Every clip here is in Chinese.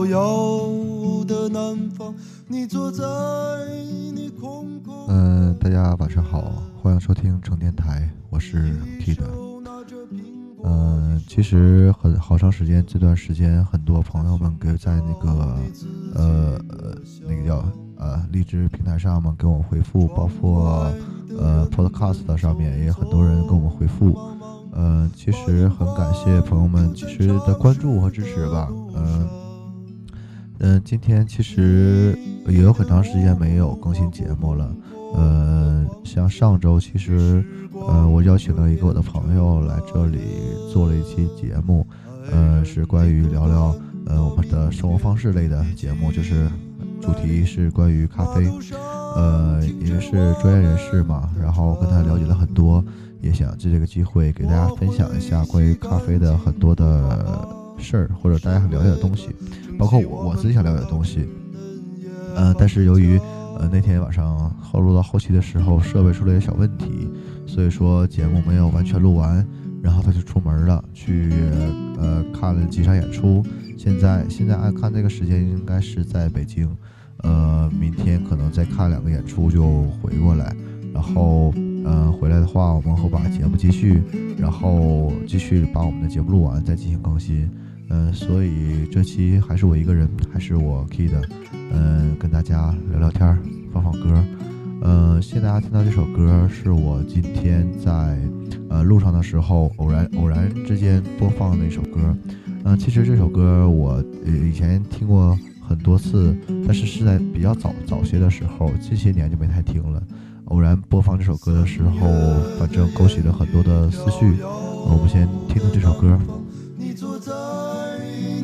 的烟雨飘摇的南方，你坐在你空空。嗯，大家晚上好，欢迎收听成电台，我是 T 的。嗯，其实很好长时间，这段时间很多朋友们给在那个呃那个叫呃荔枝平台上嘛给我回复，包括呃 Podcast 上面也有很多人给我们回复。嗯，其实很感谢朋友们其实的关注和支持吧。嗯嗯，今天其实也有很长时间没有更新节目了。呃，像上周其实呃我邀请了一个我的朋友来这里做了一期节目，呃是关于聊聊呃我们的生活方式类的节目，就是主题是关于咖啡。呃，因为是专业人士嘛，然后跟他了解了很多。也想借这个机会给大家分享一下关于咖啡的很多的事儿，或者大家想了解的东西，包括我我自己想了解的东西。呃，但是由于呃那天晚上后录到后期的时候，设备出了点小问题，所以说节目没有完全录完。然后他就出门了，去呃看了几场演出。现在现在按看这个时间，应该是在北京。呃，明天可能再看两个演出就回过来，然后。呃，回来的话，我们会把节目继续，然后继续把我们的节目录完，再进行更新。嗯，所以这期还是我一个人，还是我 Key 的嗯，跟大家聊聊天儿，放放歌。嗯，谢谢大家听到这首歌，是我今天在呃路上的时候偶然偶然之间播放的一首歌。嗯，其实这首歌我以前听过很多次，但是是在比较早早些的时候，近些年就没太听了。偶然播放这首歌的时候，反正勾起了很多的思绪。我们先听听这首歌。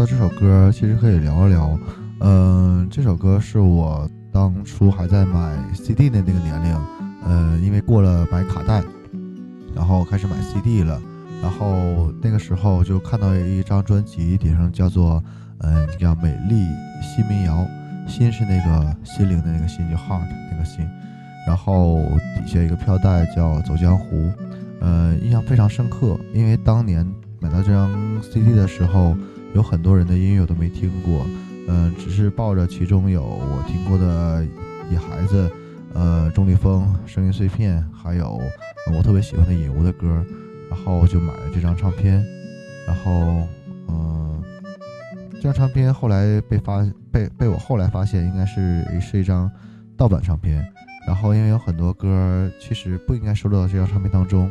到这首歌，其实可以聊一聊。嗯，这首歌是我当初还在买 CD 的那个年龄，呃，因为过了买卡带，然后开始买 CD 了。然后那个时候就看到一张专辑，顶上叫做“嗯，叫美丽新民谣”，心是那个心灵的那个心，就 heart 那个心。然后底下一个飘带叫《走江湖》，呃，印象非常深刻，因为当年买到这张 CD 的时候，有很多人的音乐我都没听过，嗯，只是抱着其中有我听过的《野孩子》，呃，钟立风《声音碎片》，还有我特别喜欢的尹吾的歌。然后就买了这张唱片，然后，嗯，这张唱片后来被发被被我后来发现应该是是一张盗版唱片，然后因为有很多歌其实不应该收录到这张唱片当中，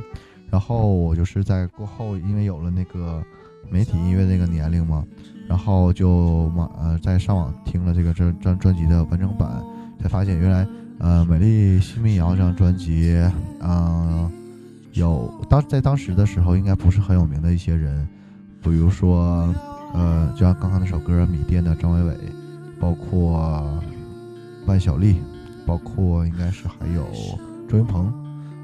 然后我就是在过后因为有了那个媒体音乐那个年龄嘛，然后就马呃在上网听了这个这张专辑的完整版，才发现原来呃美丽新民谣这张专辑，嗯。有当在当时的时候，应该不是很有名的一些人，比如说，呃，就像刚刚那首歌《米店》的张伟伟，包括万晓利，包括应该是还有周云鹏，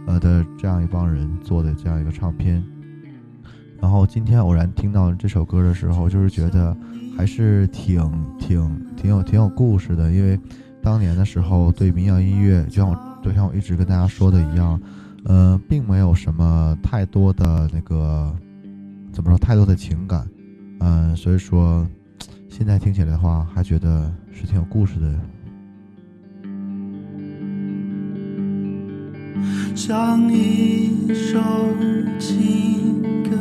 呃的这样一帮人做的这样一个唱片。然后今天偶然听到这首歌的时候，就是觉得还是挺挺挺有挺有故事的，因为当年的时候对民谣音乐，就像我就像我一直跟大家说的一样。呃，并没有什么太多的那个，怎么说，太多的情感，嗯，所以说，现在听起来的话，还觉得是挺有故事的。像一首情歌，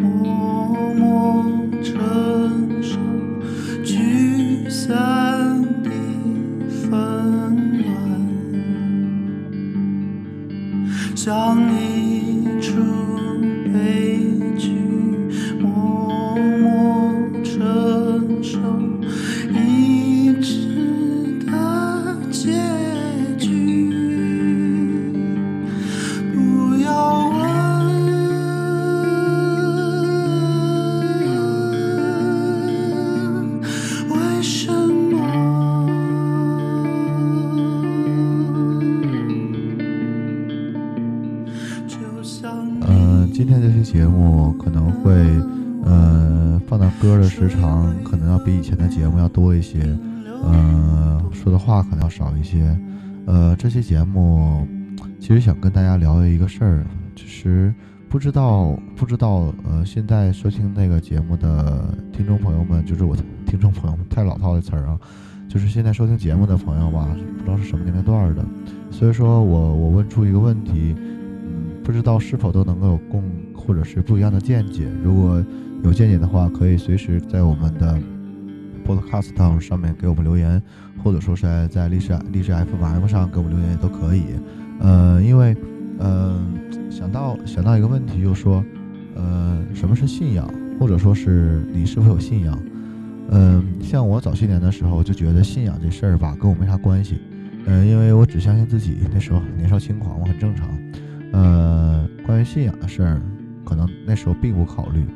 默默承受聚散的纷乱想你说的话可能要少一些。呃，这期节目其实想跟大家聊一个事儿，就是不知道不知道，呃，现在收听那个节目的听众朋友们，就是我听众朋友们，太老套的词儿啊，就是现在收听节目的朋友吧，不知道是什么年龄段的，所以说我我问出一个问题。嗯，不知道是否都能够有共或者是不一样的见解。如果有见解的话，可以随时在我们的 Podcast 上面给我们留言，或者说是在历史历史 FM 上给我们留言也都可以。呃，因为呃想到想到一个问题，就是说，呃，什么是信仰，或者说是你是否有信仰？嗯、像我早些年的时候就觉得信仰这事儿吧，跟我没啥关系。嗯、因为我只相信自己，那时候年少轻狂我，很正常。呃，关于信仰的事儿，可能那时候并不考虑，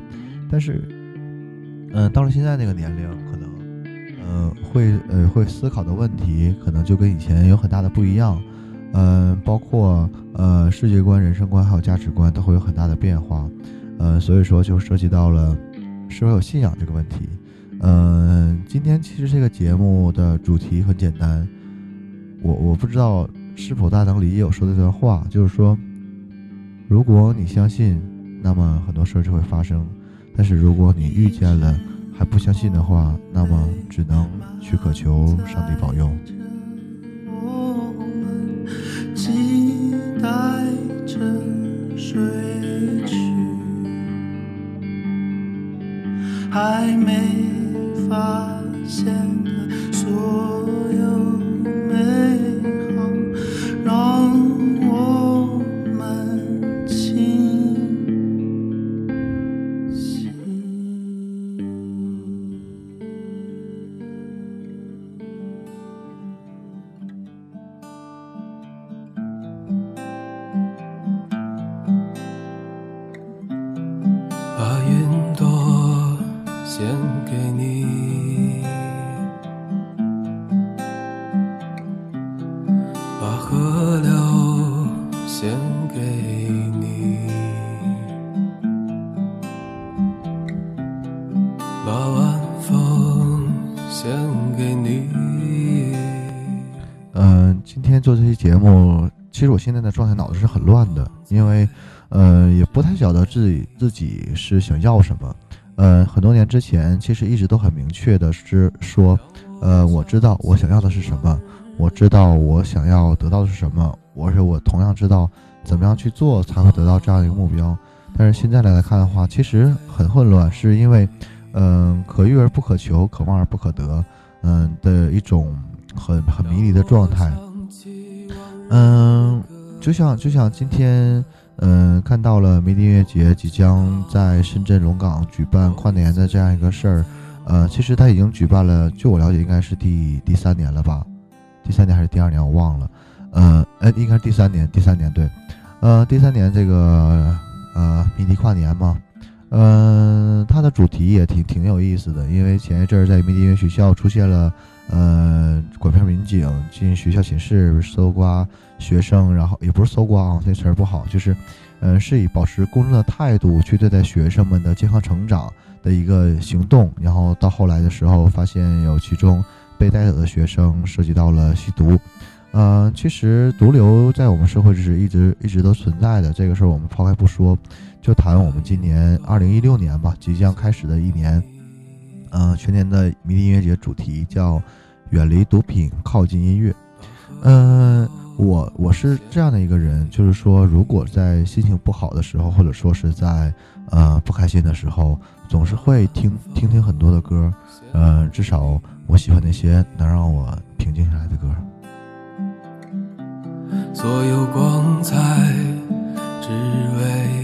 但是，嗯、到了现在那个年龄，可能，呃，会呃会思考的问题，可能就跟以前有很大的不一样，嗯、包括呃世界观、人生观还有价值观都会有很大的变化，呃，所以说就涉及到了是否有信仰这个问题。嗯、今天其实这个节目的主题很简单，我我不知道是否大家能理解我说的这段话，就是说。如果你相信，那么很多事儿就会发生；但是如果你遇见了还不相信的话，那么只能去渴求上帝保佑。还没发现所其实我现在的状态脑子是很乱的，因为，呃，也不太晓得自己自己是想要什么。呃，很多年之前，其实一直都很明确的是说，呃，我知道我想要的是什么，我知道我想要得到的是什么，而且我同样知道怎么样去做才会得到这样一个目标。但是现在来看的话，其实很混乱，是因为，嗯、可遇而不可求，可望而不可得，嗯、的一种很很迷离的状态。嗯，就像就像今天，嗯，看到了迷笛音乐节即将在深圳龙岗举办跨年的这样一个事儿，呃，其实他已经举办了，据我了解，应该是第第三年了吧？第三年还是第二年，我忘了。呃，哎，应该是第三年，第三年对，呃，第三年这个呃迷笛跨年嘛，嗯、它的主题也挺挺有意思的，因为前一阵在迷笛音乐学校出现了。呃，管片民警进学校寝室搜刮学生，然后也不是搜刮啊，这词儿不好，就是，呃，是以保持公正的态度去对待学生们的健康成长的一个行动。然后到后来的时候，发现有其中被带走的学生涉及到了吸毒。呃，其实毒瘤在我们社会是一直一直都存在的，这个事儿我们抛开不说，就谈我们今年二零一六年吧，即将开始的一年。呃，全年的迷笛音乐节主题叫“远离毒品，靠近音乐”。嗯、我我是这样的一个人，就是说，如果在心情不好的时候，或者说是在呃不开心的时候，总是会听听听很多的歌，呃，至少我喜欢那些能让我平静下来的歌。所有光彩只为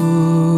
说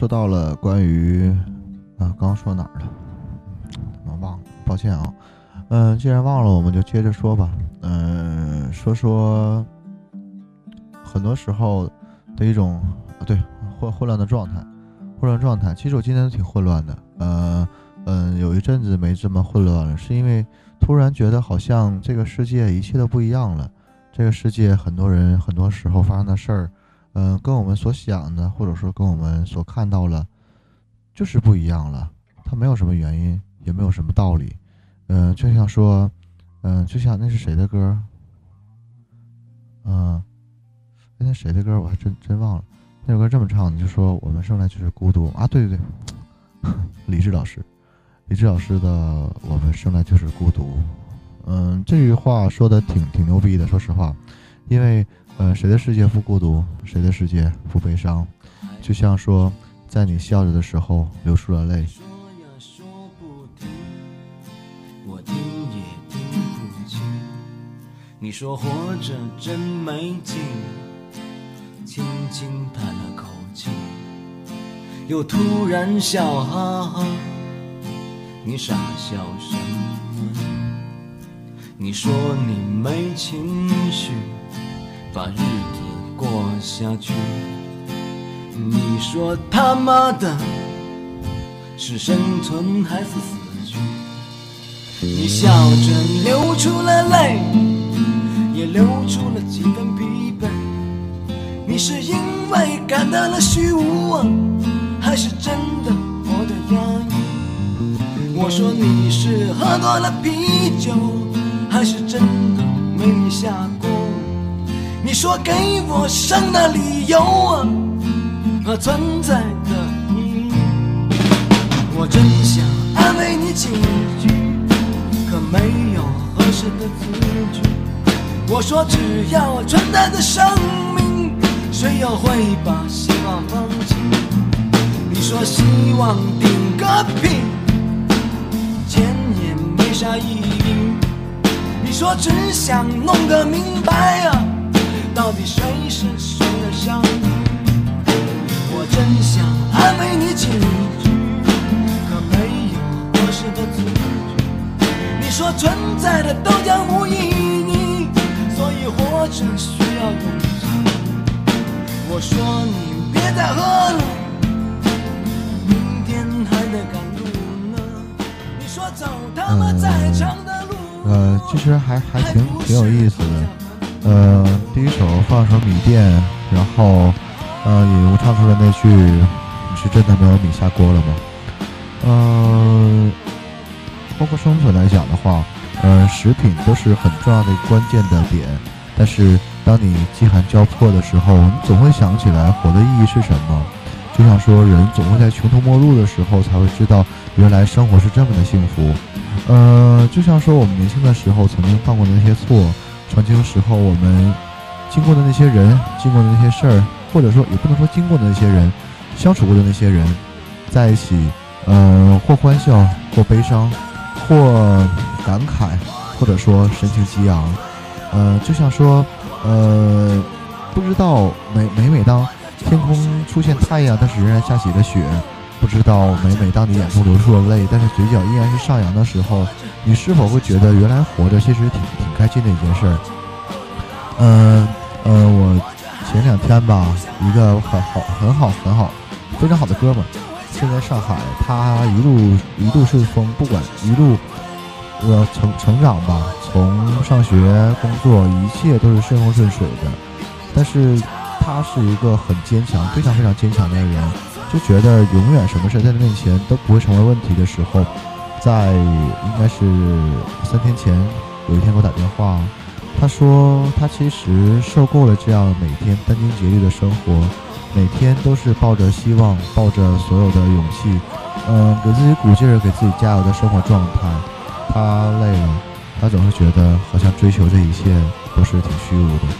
说到了关于啊，刚刚说哪儿了？怎么忘了，抱歉啊。嗯，既然忘了，我们就接着说吧。嗯，说说很多时候的一种对混混乱的状态，混乱状态。其实我今天挺混乱的。呃嗯，有一阵子没这么混乱了，是因为突然觉得好像这个世界一切都不一样了。这个世界很多人很多时候发生的事儿。嗯，跟我们所想的，或者说跟我们所看到了，就是不一样了。它没有什么原因，也没有什么道理。嗯，就像说，嗯，就像那是谁的歌？嗯，那谁的歌？我还真真忘了。那首歌这么唱的，就说我们生来就是孤独啊！对对对，李志老师，李志老师的《我们生来就是孤独》。嗯，这句话说的挺挺牛逼的，说实话，因为。呃，谁的世界不孤独？谁的世界不悲伤？就像说，在你笑着的时候流出了泪。说呀说不停，我听也听不清。你说活着真没劲，轻轻叹了口气，又突然笑哈哈。你傻笑什么？你说你没情绪。把日子过下去，你说他妈的是生存还是死去？你笑着流出了泪，也流出了几分疲惫。你是因为感到了虚无，还是真的活得压抑？我说你是喝多了啤酒，还是真的没下过？你说给我生的理由啊和存在的意义，我真想安慰你几句，可没有合适的字句。我说只要存在的生命，谁又会把希望放弃？你说希望顶个屁，钱也没啥意义。你说只想弄个明白啊。到底谁是谁的上帝？我真想安慰你几句，可没有合适的字句。你说存在的都将无意义，所以活着需要勇气。我说你别再喝了，明天还得赶路呢。你说走他妈再长的路，呃，其实还还挺挺有意思的。呃，第一首放首米店，然后，呃，引无唱出的那句“你是真的没有米下锅了吗？”呃，包括生存来讲的话，呃，食品都是很重要的关键的点。但是，当你饥寒交迫的时候，你总会想起来活的意义是什么。就像说，人总会在穷途末路的时候才会知道，原来生活是这么的幸福。呃，就像说，我们年轻的时候曾经犯过的那些错。曾经时候，我们经过的那些人，经过的那些事儿，或者说也不能说经过的那些人，相处过的那些人，在一起，呃，或欢笑，或悲伤，或感慨，或者说神情激昂，呃，就像说，呃，不知道每每每当天空出现太阳，但是仍然下起了雪，不知道每每当你眼中流出了泪，但是嘴角依然是上扬的时候，你是否会觉得原来活着其实挺挺开心的一件事儿？嗯呃，我前两天吧，一个很好很好很好非常好的哥们儿，现在上海，他一路一路顺风，不管一路呃成成长吧，从上学、工作，一切都是顺风顺水的。但是他是一个很坚强、非常非常坚强的人，就觉得永远什么事在他面前都不会成为问题的时候，在应该是三天前，有一天给我打电话。他说：“他其实受够了这样每天殚精竭虑的生活，每天都是抱着希望，抱着所有的勇气，嗯，给自己鼓劲儿，给自己加油的生活状态。他累了，他总是觉得好像追求这一切都是挺虚无的。”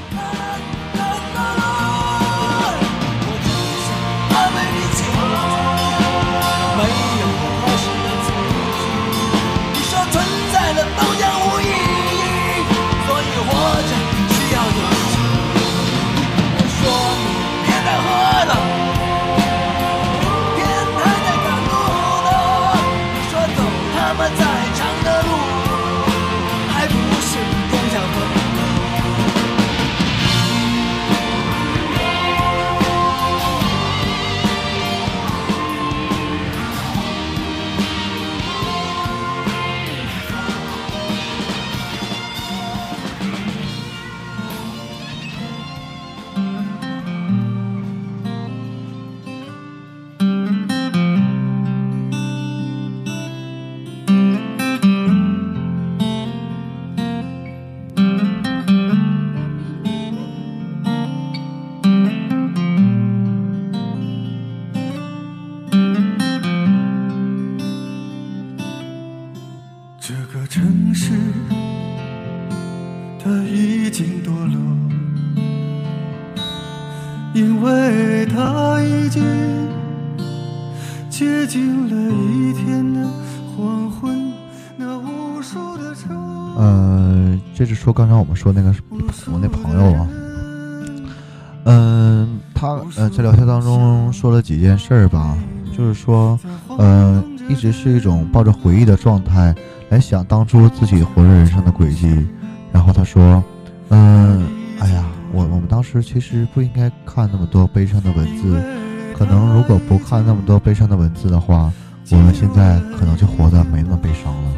接近了一天的黄昏，那无数的车。嗯，这是说刚才我们说那个我那朋友啊，嗯，他呃在聊天当中说了几件事儿吧，就是说，嗯，一直是一种抱着回忆的状态来想当初自己活着人生的轨迹，然后他说，嗯，哎呀。我我们当时其实不应该看那么多悲伤的文字，可能如果不看那么多悲伤的文字的话，我们现在可能就活得没那么悲伤了。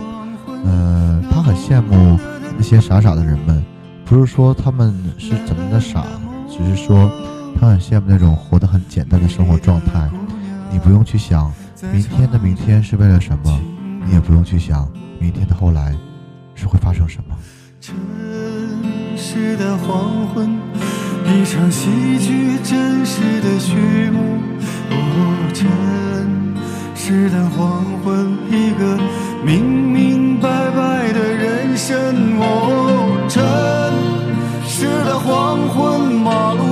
呃，他很羡慕那些傻傻的人们，不是说他们是怎么的傻，只是说他很羡慕那种活得很简单的生活状态。你不用去想明天的明天是为了什么，你也不用去想明天的后来是会发生什么。城市的黄昏，一场戏剧真实的序幕。哦，真实的黄昏，一个明明白白的人生。哦，真实的黄昏，马路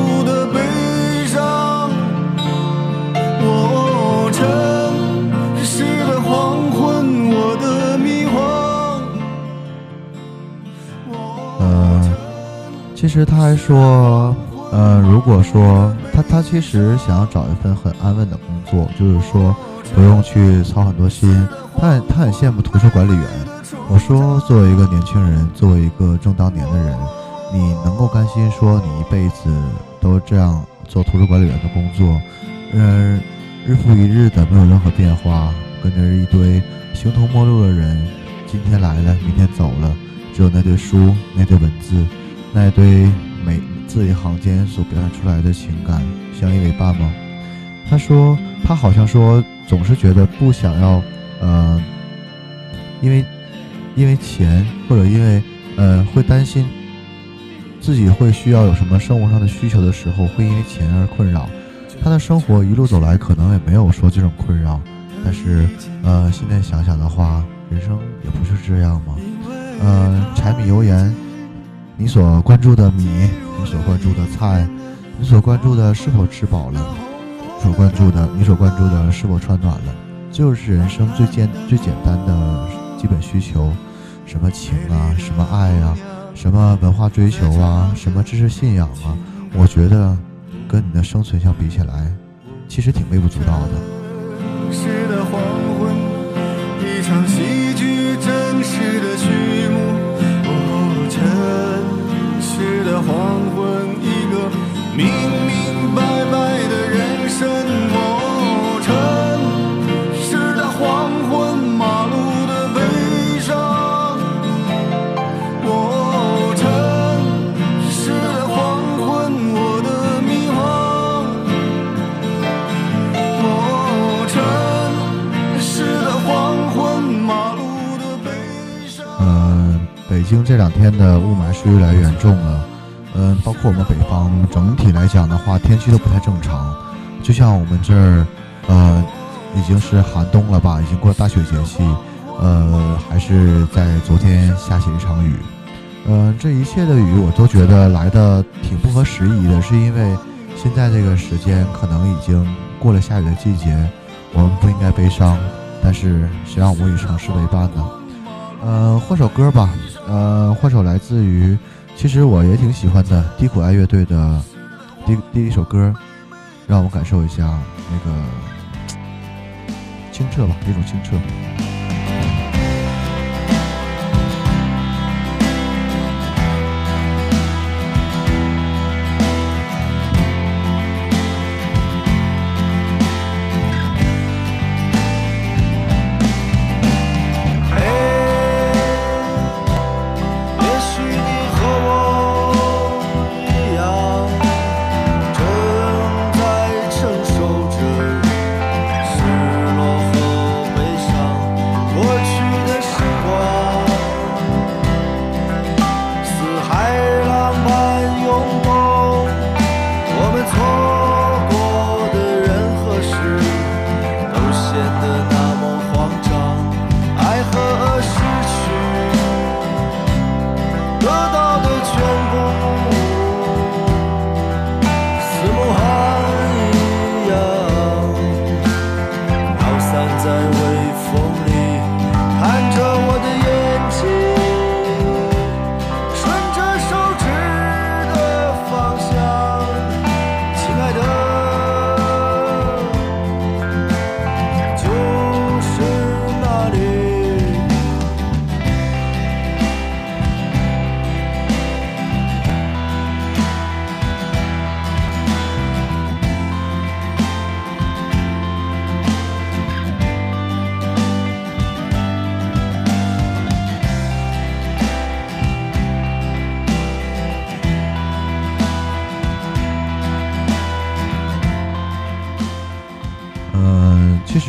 其实他还说，呃，如果说他他其实想要找一份很安稳的工作，就是说不用去操很多心。他很他很羡慕图书管理员。我说，作为一个年轻人，作为一个正当年的人，你能够甘心说你一辈子都这样做图书管理员的工作，嗯，日复一日的没有任何变化，跟着一堆形同陌路的人，今天来了，明天走了，只有那堆书，那堆文字。那一堆每字里行间所表现出来的情感相依为伴吗？他说，他好像说总是觉得不想要，呃，因为因为钱或者因为呃会担心自己会需要有什么生活上的需求的时候，会因为钱而困扰。他的生活一路走来可能也没有说这种困扰，但是呃现在想想的话，人生也不是这样吗？呃，柴米油盐。你所关注的米，你所关注的菜，你所关注的是否吃饱了，所关注的你所关注的是否穿暖了，就是人生最简最简单的基本需求。什么情啊，什么爱啊，什么文化追求啊，什么知识信仰啊，我觉得跟你的生存相比起来，其实挺微不足道的。是的黄昏，一场戏剧正式的黄昏，一个明明白白的人生。哦，城市的黄昏，马路的悲伤。哦，城市的黄昏，我的迷惘。哦，城市的黄昏，马路的悲伤。嗯，北京这两天的雾霾是越来越严重了。我们北方，整体来讲的话，天气都不太正常。就像我们这儿，呃，已经是寒冬了吧，已经过了大雪节气，呃，还是在昨天下起一场雨。嗯，这一切的雨我都觉得来的挺不合时宜的，是因为现在这个时间可能已经过了下雨的季节，我们不应该悲伤，但是谁让我们与城市为伴呢？呃，换首歌吧，呃，换首来自于，其实我也挺喜欢的低苦爱乐队的第第一首歌，让我感受一下那个清澈吧，一种清澈。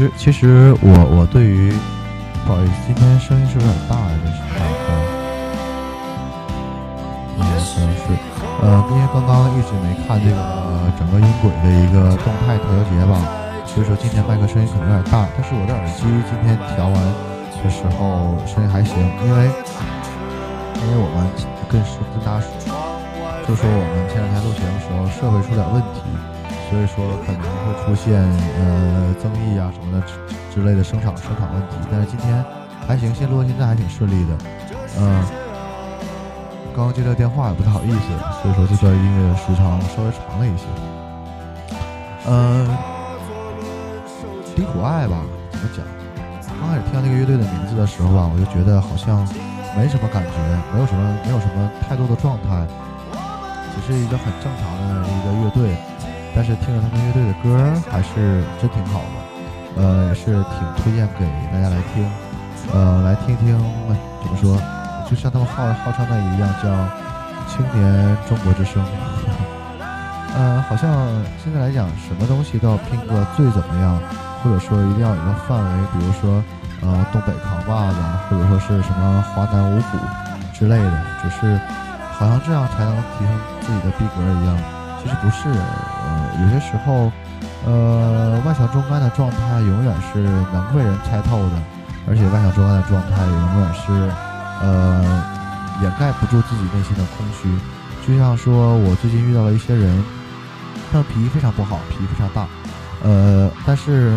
实其实我我对于，不好意思，今天声音是不是有点大呀？这是麦克风。嗯，可能是，呃，因为刚刚一直没看这个、呃整个音轨的一个动态调节吧，所以说今天麦克声音可能有点大，但是我的耳机今天调完的时候声音还行，因为因为我们跟跟大家说，就说我们前两天录节目的时候设备出点问题，所以说可能会出现呃增益啊什么的之类的声场声场问题，但是今天还行，现录到现在还挺顺利的，嗯、刚刚接到电话也不太好意思，所以说这段音乐时长稍微长了一些。嗯、低苦爱吧，怎么讲？刚开始听到这个乐队的名字的时候吧，我就觉得好像没什么感觉，没有什么没有什么太多的状态，只是一个很正常的一个乐队。但是听着他们乐队的歌还是真挺好的，呃，也是挺推荐给大家来听，呃，来听听呃怎么说，就像他们号号称的一样，叫青年中国之声。呃，好像现在来讲，什么东西都要拼个最怎么样，或者说一定要有个范围，比如说呃东北扛把子，或者说是什么华南五虎之类的，只是好像这样才能提升自己的逼格一样。其实不是，有些时候，呃，万象中干的状态永远是能被人猜透的，而且万象中干的状态永远是，呃，掩盖不住自己内心的空虚。就像说我最近遇到了一些人，他们脾气非常不好，脾气非常大，呃，但是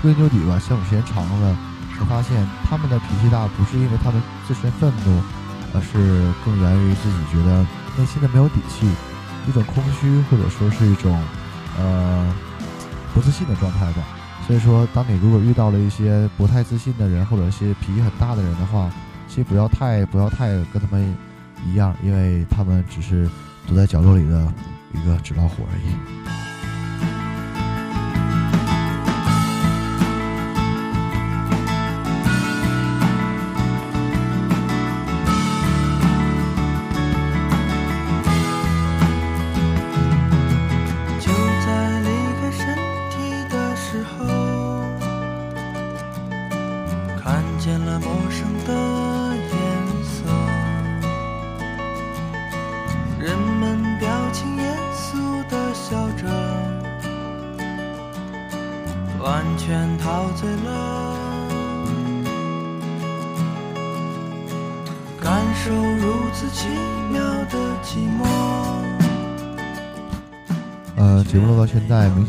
归根究底吧，相处时间长了，才发现他们的脾气大不是因为他们自身愤怒，而是更源于自己觉得内心的没有底气，一种空虚，或者说是一种呃不自信的状态吧。所以说，当你如果遇到了一些不太自信的人，或者一些脾气很大的人的话，其实不要太不要太跟他们一样，因为他们只是躲在角落里的一个纸老虎而已。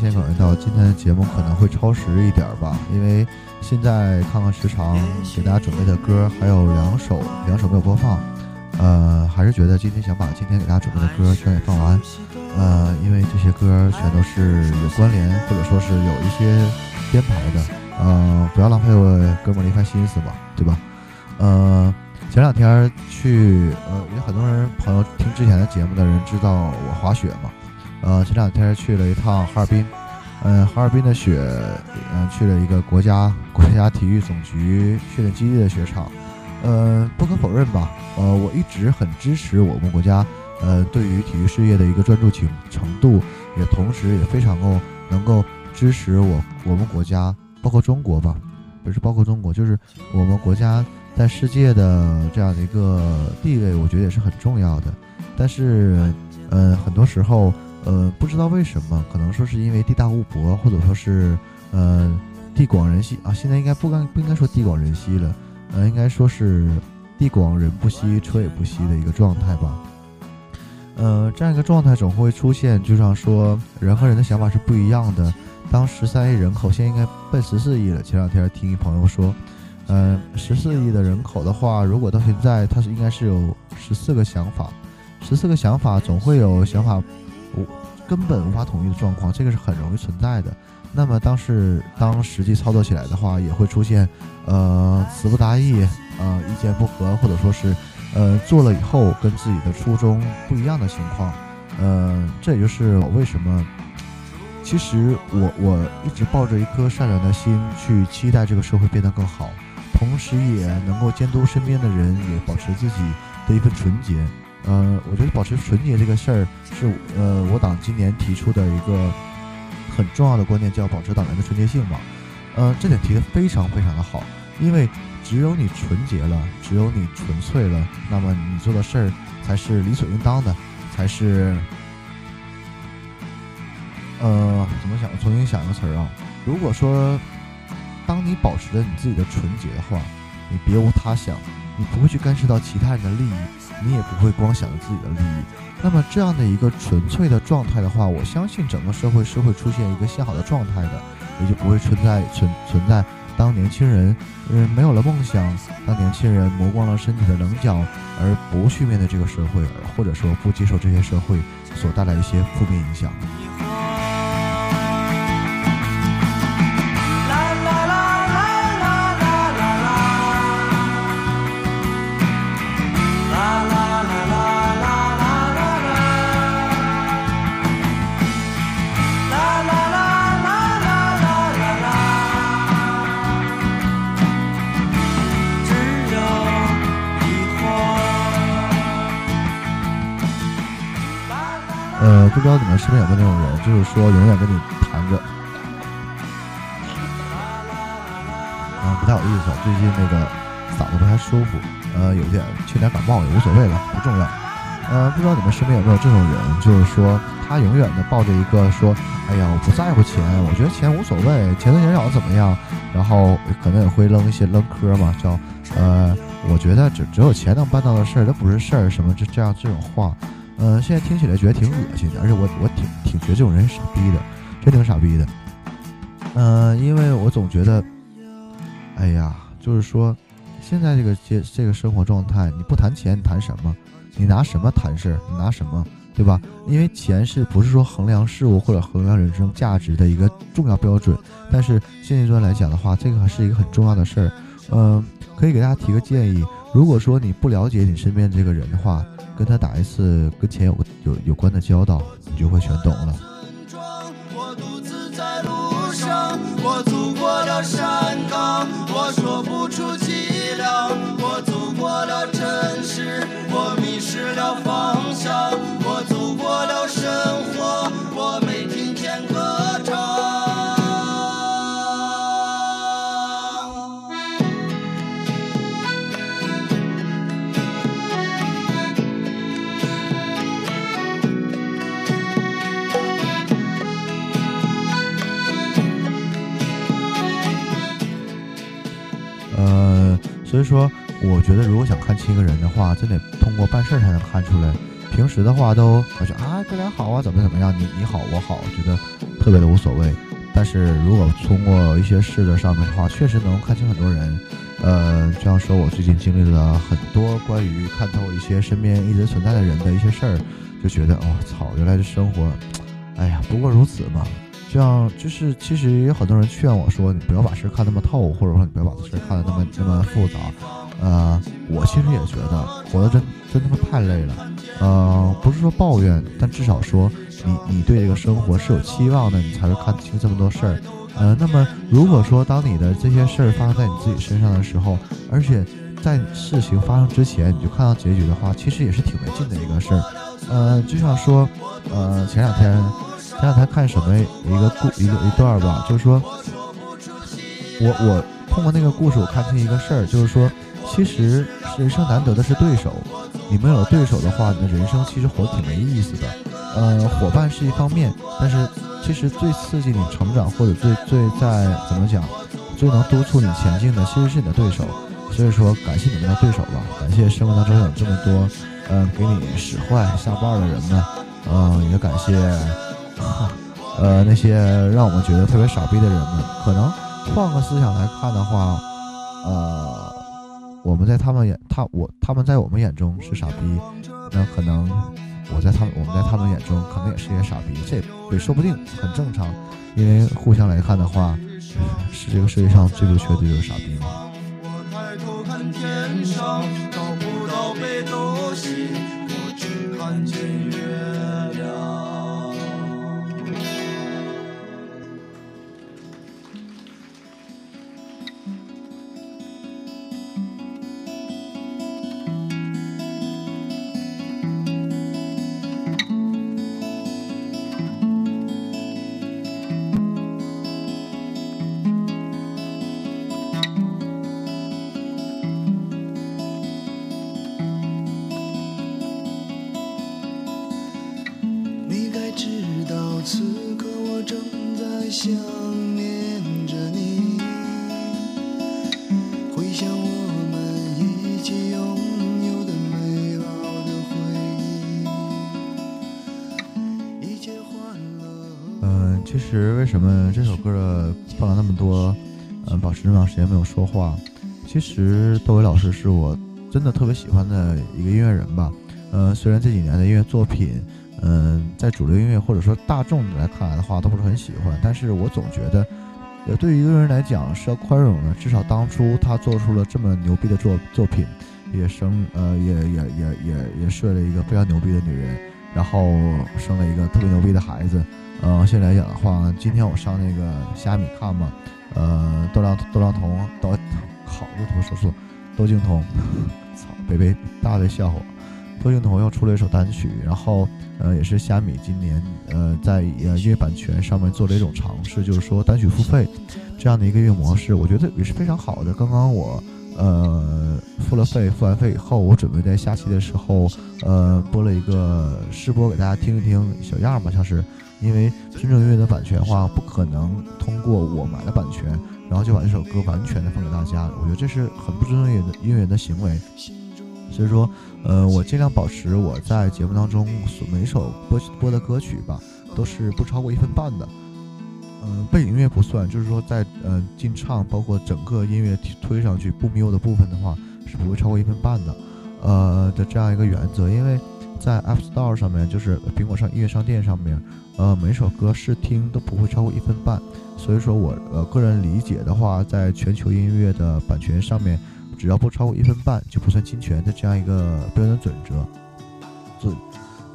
现在，明显感觉到今天的节目可能会超时一点吧，因为现在看看时长，给大家准备的歌还有两首，两首没有播放。呃，还是觉得今天想把今天给大家准备的歌全给放完。呃，因为这些歌全都是有关联，或者说是有一些编排的。呃，不要浪费我哥们儿的一番心思吧，对吧？呃，前两天去，呃，有很多人朋友听之前的节目的人知道我滑雪嘛。呃，前两天去了一趟哈尔滨，嗯，哈尔滨的雪，嗯，去了一个国家国家体育总局训练基地的雪场。呃，不可否认吧，呃，我一直很支持我们国家，呃，对于体育事业的一个专注程程度，也同时也非常够能够支持我我们国家，包括中国吧，不是包括中国，就是我们国家在世界的这样的一个地位，我觉得也是很重要的。但是，呃，很多时候，呃，不知道为什么，可能说是因为地大物博，或者说是，呃，地广人稀啊，现在应该不该不应该说地广人稀了。呃，应该说是地广人不稀，车也不稀的一个状态吧。呃，这样一个状态总会出现，就像说人和人的想法是不一样的。当十三亿人口，现在应该奔十四亿了。前两天听一朋友说，呃，十四亿的人口的话，如果到现在他是应该是有十四个想法，十四个想法总会有想法根本无法统一的状况，这个是很容易存在的。那么，当是当实际操作起来的话，也会出现，呃，词不达意，呃，意见不合，或者说是，呃，做了以后跟自己的初衷不一样的情况，呃，这也就是我为什么，其实我我一直抱着一颗善良的心去期待这个社会变得更好，同时也能够监督身边的人，也保持自己的一份纯洁，呃，我觉得保持纯洁这个事儿是，呃，我党今年提出的一个。很重要的观念叫保持党员的纯洁性嘛，呃，这点提的非常非常的好，因为只有你纯洁了，只有你纯粹了，那么你做的事儿才是理所应当的，才是，呃，怎么想？重新想一个词儿啊，如果说，当你保持着你自己的纯洁的话，你别无他想，你不会去干涉到其他人的利益，你也不会光想着自己的利益。那么这样的一个纯粹的状态的话，我相信整个社会是会出现一个向好的状态的，也就不会存在存存在当年轻人嗯没有了梦想，当年轻人磨光了身体的棱角而不去面对这个社会，或者说不接受这些社会所带来一些负面影响。不知道你们身边有没有那种人，就是说永远跟你谈着，嗯，不太有意思。最近那个嗓子不太舒服，呃，有点缺点感冒也无所谓了，不重要。呃，不知道你们身边有没有这种人，就是说他永远的抱着一个说，哎呀，我不在乎钱，我觉得钱无所谓，钱多钱少怎么样？然后可能也会扔一些扔嗑嘛，叫呃。我觉得只只有钱能办到的事儿，都不是事儿。什么这这样这种话，嗯，现在听起来觉得挺恶心的，而且我我挺挺觉得这种人傻逼的，真挺傻逼的。嗯，因为我总觉得，哎呀，就是说，现在这个这这个生活状态，你不谈钱，你谈什么？你拿什么谈事儿？你拿什么？对吧？因为钱是不是说衡量事物或者衡量人生价值的一个重要标准？但是现阶段来讲的话，这个还是一个很重要的事儿。嗯，可以给大家提个建议：如果说你不了解你身边这个人的话，跟他打一次跟钱有有有关的交道，你就会全懂了。我走过了山岗，我说不出凄凉。我走过了城市，我迷失了方向。我走过了生活，我所以说，我觉得如果想看清一个人的话，真得通过办事儿才能看出来。平时的话都感觉啊，哥俩好啊，怎么怎么样，你你好我好，觉得特别的无所谓。但是如果通过一些事的上面的话，确实能看清很多人。呃，这样说，我最近经历了很多关于看透一些身边一直存在的人的一些事儿，就觉得，哦操，原来这生活，哎呀，不过如此嘛。像就是，其实也有很多人劝我说，你不要把事看那么透，或者说你不要把这事看得那么那么复杂。呃，我其实也觉得活得真真他妈太累了。呃，不是说抱怨，但至少说你你对这个生活是有期望的，你才会看清这么多事儿。呃，那么如果说当你的这些事儿发生在你自己身上的时候，而且在事情发生之前你就看到结局的话，其实也是挺没劲的一个事儿。呃，就像说，呃，前两天。前两天看什么一个故一个一段吧，就是说，我我通过那个故事，我看清一个事儿，就是说，其实人生难得的是对手，你没有对手的话，你的人生其实活得挺没意思的。呃，伙伴是一方面，但是其实最刺激你成长或者最最在怎么讲，最能督促你前进的，其实是你的对手。所以说，感谢你们的对手吧，感谢生活当中有这么多，嗯，给你使坏下绊的人们，嗯，也感谢。呃，那些让我们觉得特别傻逼的人们，可能换个思想来看的话，呃，我们在他们眼，他我他们在我们眼中是傻逼，那可能我在他们我们在他们眼中可能也是些傻逼，这也说不定，很正常，因为互相来看的话，是这个世界上最不缺的就是傻逼嘛。其实为什么这首歌放了那么多，嗯，保持这么长时间没有说话？其实窦唯老师是我真的特别喜欢的一个音乐人吧。嗯，虽然这几年的音乐作品，嗯，在主流音乐或者说大众来看来的话都不是很喜欢，但是我总觉得，呃，对于一个人来讲是要宽容的。至少当初他做出了这么牛逼的作作品，也生呃也也也也也睡了一个非常牛逼的女人，然后生了一个特别牛逼的孩子。嗯，现在来讲的话，今天我上那个虾米看嘛，呃，窦亮窦亮彤，窦，好，又他妈说错，窦靖童，操，北北大的笑话，窦靖童又出了一首单曲，然后，呃，也是虾米今年，呃，在呃音乐版权上面做了一种尝试，就是说单曲付费这样的一个运营模式，我觉得也是非常好的。刚刚我，呃，付了费，付完费以后，我准备在下期的时候，呃，播了一个试播给大家听一听，小样吧，像是。因为真正音乐的版权的话，不可能通过我买的版权，然后就把这首歌完全的放给大家，我觉得这是很不尊重音乐的音乐人的行为。所以说，呃，我尽量保持我在节目当中所每首播播的歌曲吧，都是不超过一分半的。嗯，背景音乐不算，就是说在呃进唱，包括整个音乐推上去不 mute 的部分的话，是不会超过一分半的。呃的这样一个原则，因为在 App Store 上面，就是苹果上音乐商店上面，呃，每首歌试听都不会超过一分半。所以说我呃个人理解的话，在全球音乐的版权上面。只要不超过一分半就不算侵权的这样一个标准准则，准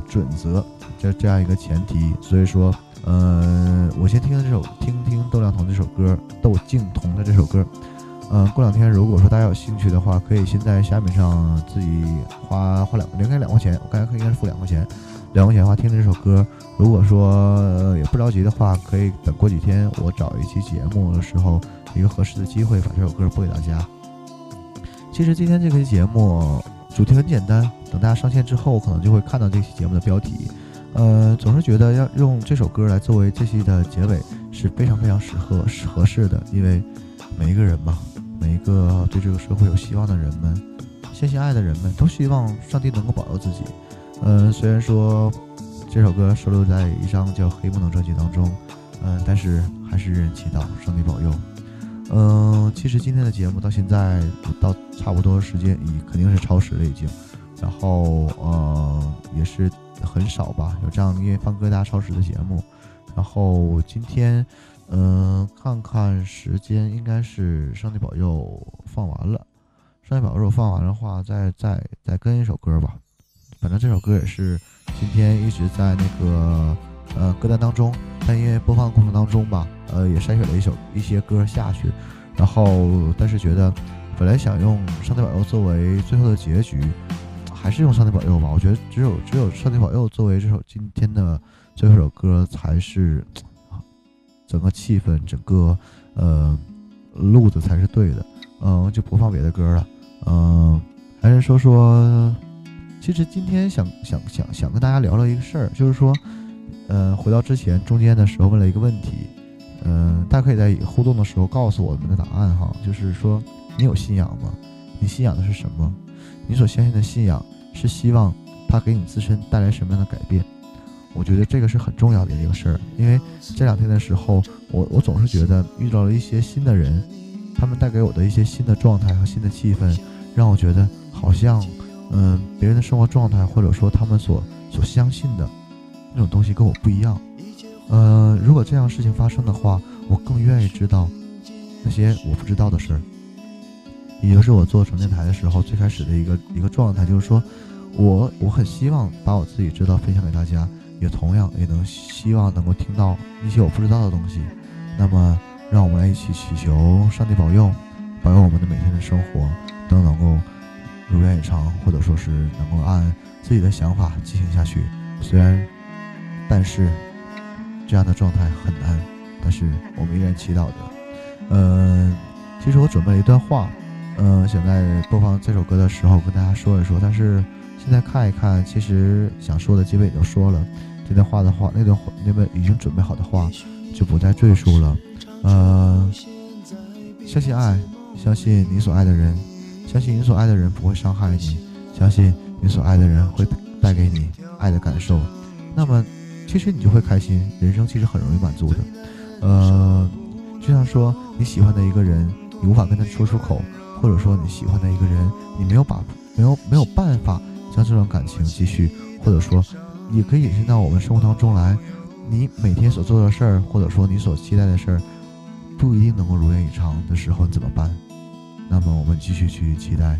准则这这样一个前提，所以说，呃，我先听听这首，听听窦亮彤这首歌，窦靖童的这首歌，嗯，过两天如果说大家有兴趣的话，可以先在虾米上自己花花两，应该两块钱，我刚才应该是付两块钱，两块钱的话听这首歌，如果说也不着急的话，可以等过几天我找一期节目的时候，一个合适的机会把这首歌播给大家。其实今天这期节目主题很简单，等大家上线之后，可能就会看到这期节目的标题。呃，总是觉得要用这首歌来作为这期的结尾是非常非常适合、合适的，因为每一个人嘛，每一个对这个社会有希望的人们，相信爱的人们，都希望上帝能够保佑自己。嗯，虽然说这首歌收录在一张叫《黑梦》的专辑当中，嗯，但是还是任人祈祷，上帝保佑。嗯，其实今天的节目到现在到差不多时间，已肯定是超时了已经。然后，呃，也是很少吧，有这样因为放歌大家超时的节目。然后今天，嗯，看看时间，应该是上帝保佑放完了。上帝保佑放完的话，再再再跟一首歌吧。反正这首歌也是今天一直在那个呃歌单当中，但因为播放过程当中吧。呃，也筛选了一首一些歌下去，然后但是觉得本来想用《上帝保佑》作为最后的结局，还是用《上帝保佑》吧。我觉得只有只有《上帝保佑》作为这首今天的最后一首歌，才是整个气氛、整个呃路子才是对的。嗯，就不放别的歌了。嗯，还是说说，其实今天想想想想跟大家聊聊一个事儿，就是说，呃，回到之前中间的时候问了一个问题。嗯，大家可以在互动的时候告诉我们的答案哈，就是说你有信仰吗？你信仰的是什么？你所相信的信仰是希望它给你自身带来什么样的改变？我觉得这个是很重要的一个事儿，因为这两天的时候，我我总是觉得遇到了一些新的人，他们带给我的一些新的状态和新的气氛，让我觉得好像，嗯，别人的生活状态或者说他们所所相信的那种东西跟我不一样。嗯，如果这样事情发生的话，我更愿意知道那些我不知道的事儿。也就是我做成电台的时候，最开始的一个一个状态，就是说我我很希望把我自己知道分享给大家，也同样也能希望能够听到一些我不知道的东西。那么，让我们来一起祈求上帝保佑，保佑我们的每天的生活都能够如愿以偿，或者说是能够按自己的想法进行下去。虽然，但是。这样的状态很难，但是我们依然祈祷着。嗯，其实我准备了一段话，嗯，想在播放这首歌的时候跟大家说一说。但是现在看一看，其实想说的基本也都说了。这段话的话，那段那段已经准备好的话，就不再赘述了。呃，相信爱，相信你所爱的人，相信你所爱的人不会伤害你，相信你所爱的人会带给你爱的感受。那么。其实你就会开心，人生其实很容易满足的。呃，就像说你喜欢的一个人，你无法跟他说出口，或者说你喜欢的一个人，你没有把没有没有办法将这段感情继续，或者说也可以引申到我们生活当中来。你每天所做的事儿，或者说你所期待的事儿，不一定能够如愿以偿的时候，你怎么办？那么我们继续去期待，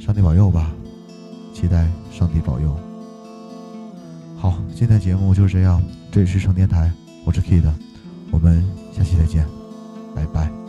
上帝保佑吧，期待上帝保佑。好，今天节目就是这样。这里是成电台，我是 Kid，我们下期再见，拜拜。